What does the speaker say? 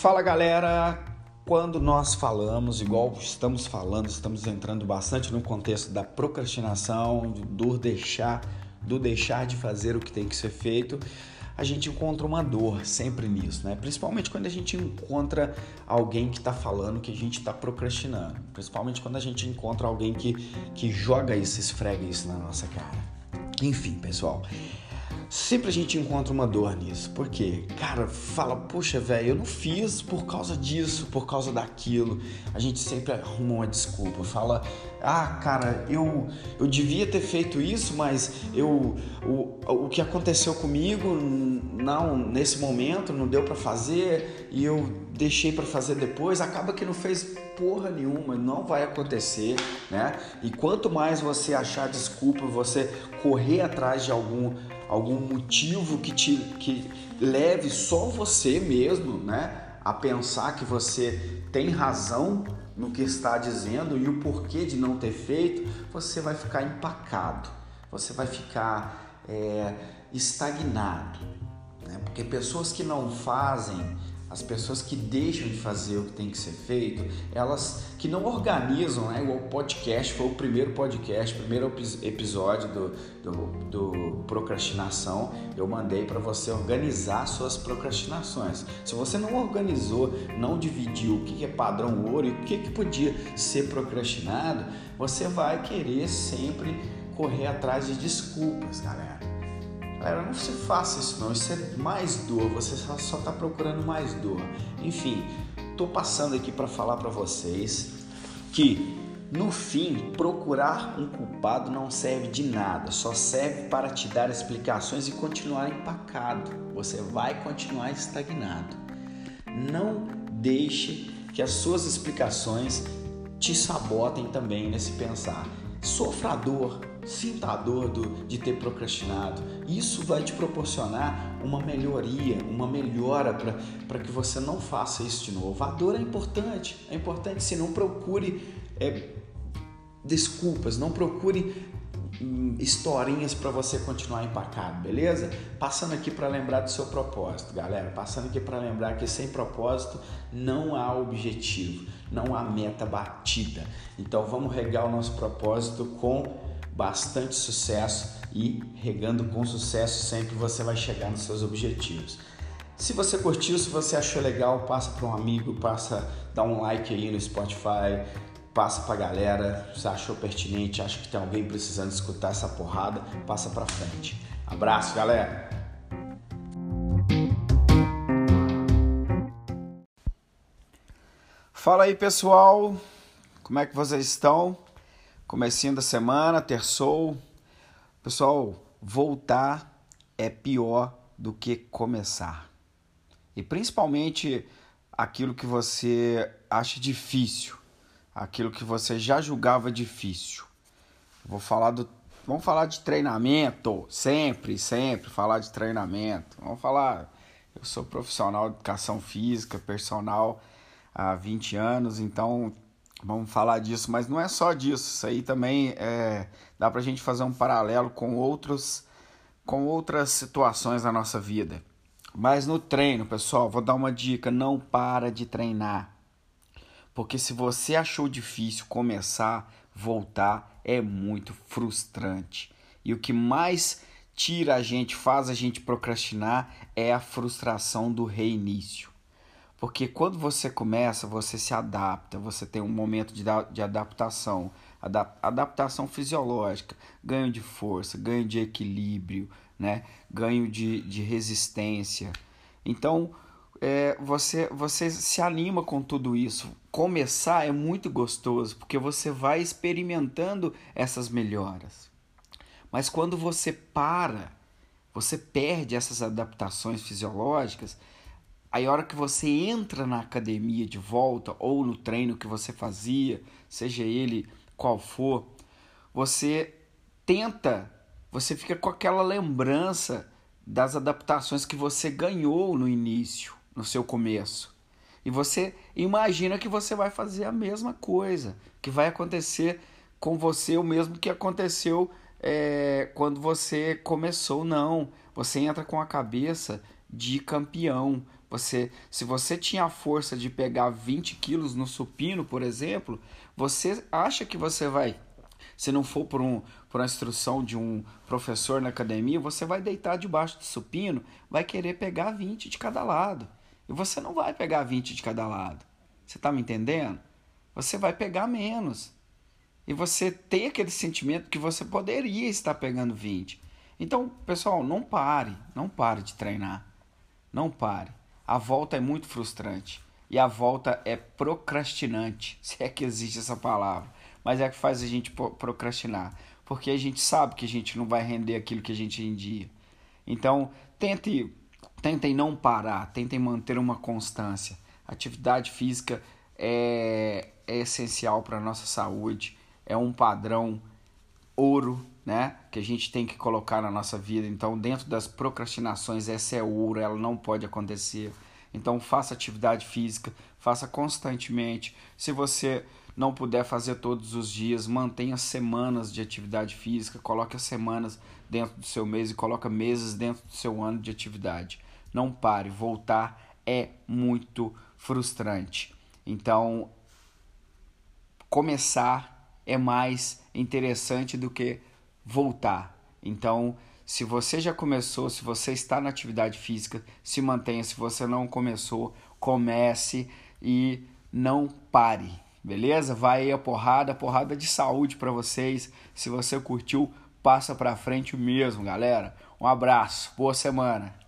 Fala galera, quando nós falamos, igual estamos falando, estamos entrando bastante no contexto da procrastinação, do deixar, do deixar de fazer o que tem que ser feito, a gente encontra uma dor sempre nisso, né? Principalmente quando a gente encontra alguém que está falando que a gente está procrastinando. Principalmente quando a gente encontra alguém que, que joga isso, esfrega isso na nossa cara. Enfim, pessoal. Sempre a gente encontra uma dor nisso. Por quê? Cara, fala, poxa, velho, eu não fiz por causa disso, por causa daquilo. A gente sempre arruma uma desculpa. Fala, ah, cara, eu, eu devia ter feito isso, mas eu o, o que aconteceu comigo, não, nesse momento não deu para fazer e eu deixei para fazer depois. Acaba que não fez porra nenhuma, não vai acontecer, né? E quanto mais você achar desculpa, você correr atrás de algum algum motivo que te que leve só você mesmo, né, a pensar que você tem razão no que está dizendo e o porquê de não ter feito, você vai ficar empacado, você vai ficar é, estagnado, né? porque pessoas que não fazem as pessoas que deixam de fazer o que tem que ser feito, elas que não organizam, né? O podcast, foi o primeiro podcast, o primeiro episódio do, do, do procrastinação. Eu mandei para você organizar suas procrastinações. Se você não organizou, não dividiu o que é padrão ouro e o que, que podia ser procrastinado, você vai querer sempre correr atrás de desculpas, galera. Galera, não se faça isso não, isso é mais dor, você só está procurando mais dor. Enfim, estou passando aqui para falar para vocês que no fim, procurar um culpado não serve de nada, só serve para te dar explicações e continuar empacado. Você vai continuar estagnado. Não deixe que as suas explicações te sabotem também nesse pensar. Sofra a dor, sinta a dor do, de ter procrastinado. Isso vai te proporcionar uma melhoria, uma melhora para que você não faça isso de novo. A dor é importante, é importante. Se não procure é, desculpas, não procure hum, historinhas para você continuar empacado, beleza? Passando aqui para lembrar do seu propósito, galera. Passando aqui para lembrar que sem propósito não há objetivo, não há meta batida. Então vamos regar o nosso propósito com bastante sucesso e regando com sucesso sempre você vai chegar nos seus objetivos. Se você curtiu, se você achou legal, passa para um amigo, passa, dá um like aí no Spotify, passa para a galera, se achou pertinente, acha que tem alguém precisando escutar essa porrada, passa para frente. Abraço, galera. Fala aí, pessoal. Como é que vocês estão? Comecinho da semana, terçou. Pessoal, voltar é pior do que começar. E principalmente aquilo que você acha difícil, aquilo que você já julgava difícil. Vou falar do vamos falar de treinamento, sempre, sempre falar de treinamento. Vamos falar, eu sou profissional de educação física, personal há 20 anos, então Vamos falar disso, mas não é só disso. Isso aí também é, dá para a gente fazer um paralelo com outros, com outras situações da nossa vida. Mas no treino, pessoal, vou dar uma dica: não para de treinar, porque se você achou difícil começar, voltar é muito frustrante. E o que mais tira a gente, faz a gente procrastinar é a frustração do reinício. Porque quando você começa, você se adapta, você tem um momento de, de adaptação, adaptação fisiológica, ganho de força, ganho de equilíbrio, né? ganho de, de resistência. Então, é, você, você se anima com tudo isso. Começar é muito gostoso, porque você vai experimentando essas melhoras. Mas quando você para, você perde essas adaptações fisiológicas, Aí a hora que você entra na academia de volta ou no treino que você fazia, seja ele qual for, você tenta, você fica com aquela lembrança das adaptações que você ganhou no início, no seu começo. E você imagina que você vai fazer a mesma coisa, que vai acontecer com você o mesmo que aconteceu é, quando você começou. Não, você entra com a cabeça de campeão, Você, se você tinha a força de pegar 20 quilos no supino, por exemplo, você acha que você vai, se não for por, um, por uma instrução de um professor na academia, você vai deitar debaixo do supino, vai querer pegar 20 de cada lado. E você não vai pegar 20 de cada lado. Você está me entendendo? Você vai pegar menos. E você tem aquele sentimento que você poderia estar pegando 20. Então, pessoal, não pare, não pare de treinar. Não pare. A volta é muito frustrante. E a volta é procrastinante, se é que existe essa palavra. Mas é que faz a gente procrastinar. Porque a gente sabe que a gente não vai render aquilo que a gente rendia. Então, tente, tentem não parar, tentem manter uma constância. Atividade física é, é essencial para a nossa saúde, é um padrão ouro? Que a gente tem que colocar na nossa vida. Então, dentro das procrastinações, essa é ouro, ela não pode acontecer. Então, faça atividade física, faça constantemente. Se você não puder fazer todos os dias, mantenha semanas de atividade física, coloque as semanas dentro do seu mês e coloque meses dentro do seu ano de atividade. Não pare, voltar é muito frustrante. Então, começar é mais interessante do que voltar. Então, se você já começou, se você está na atividade física, se mantenha. Se você não começou, comece e não pare. Beleza? Vai aí a porrada, porrada de saúde para vocês. Se você curtiu, passa para frente mesmo, galera. Um abraço, boa semana.